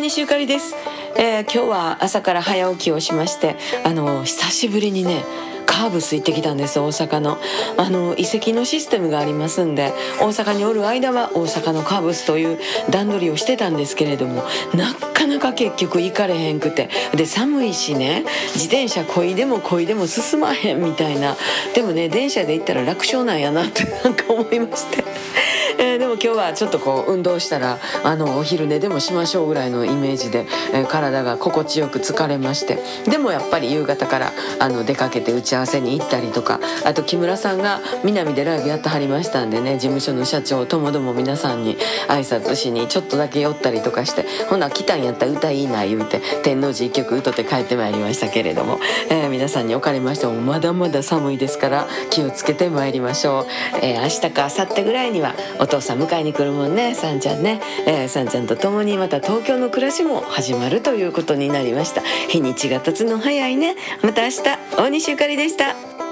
西ゆかりです、えー、今日は朝から早起きをしましてあの久しぶりにねカーブス行ってきたんです大阪の。あの遺跡のシステムがありますんで大阪におる間は大阪のカーブスという段取りをしてたんですけれどもなかなか結局行かれへんくてで寒いしね自転車こいでもこいでも進まへんみたいな。でもね電車で行ったら楽勝なんやなってなんか思いまして。えー、でも今日はちょっとこう運動したらあのお昼寝でもしましょうぐらいのイメージで、えー、体が心地よく疲れましてでもやっぱり夕方からあの出かけて打ち合わせに行ったりとかあと木村さんが南でライブやってはりましたんでね事務所の社長ともども皆さんに挨拶しにちょっとだけ寄ったりとかしてほな来たんやったら歌いいな言うて天王寺一曲歌って帰ってまいりましたけれども、えー、皆さんにおかれましてもまだまだ寒いですから気をつけてまいりましょう、えー、明日か明後日ぐらいにはお父さん迎えに来るもんねさんちゃんね、えー、さんちゃんと共にまた東京の暮らしも始まるということになりました。日にちが経つの早いね。また明日大西ゆかりでした。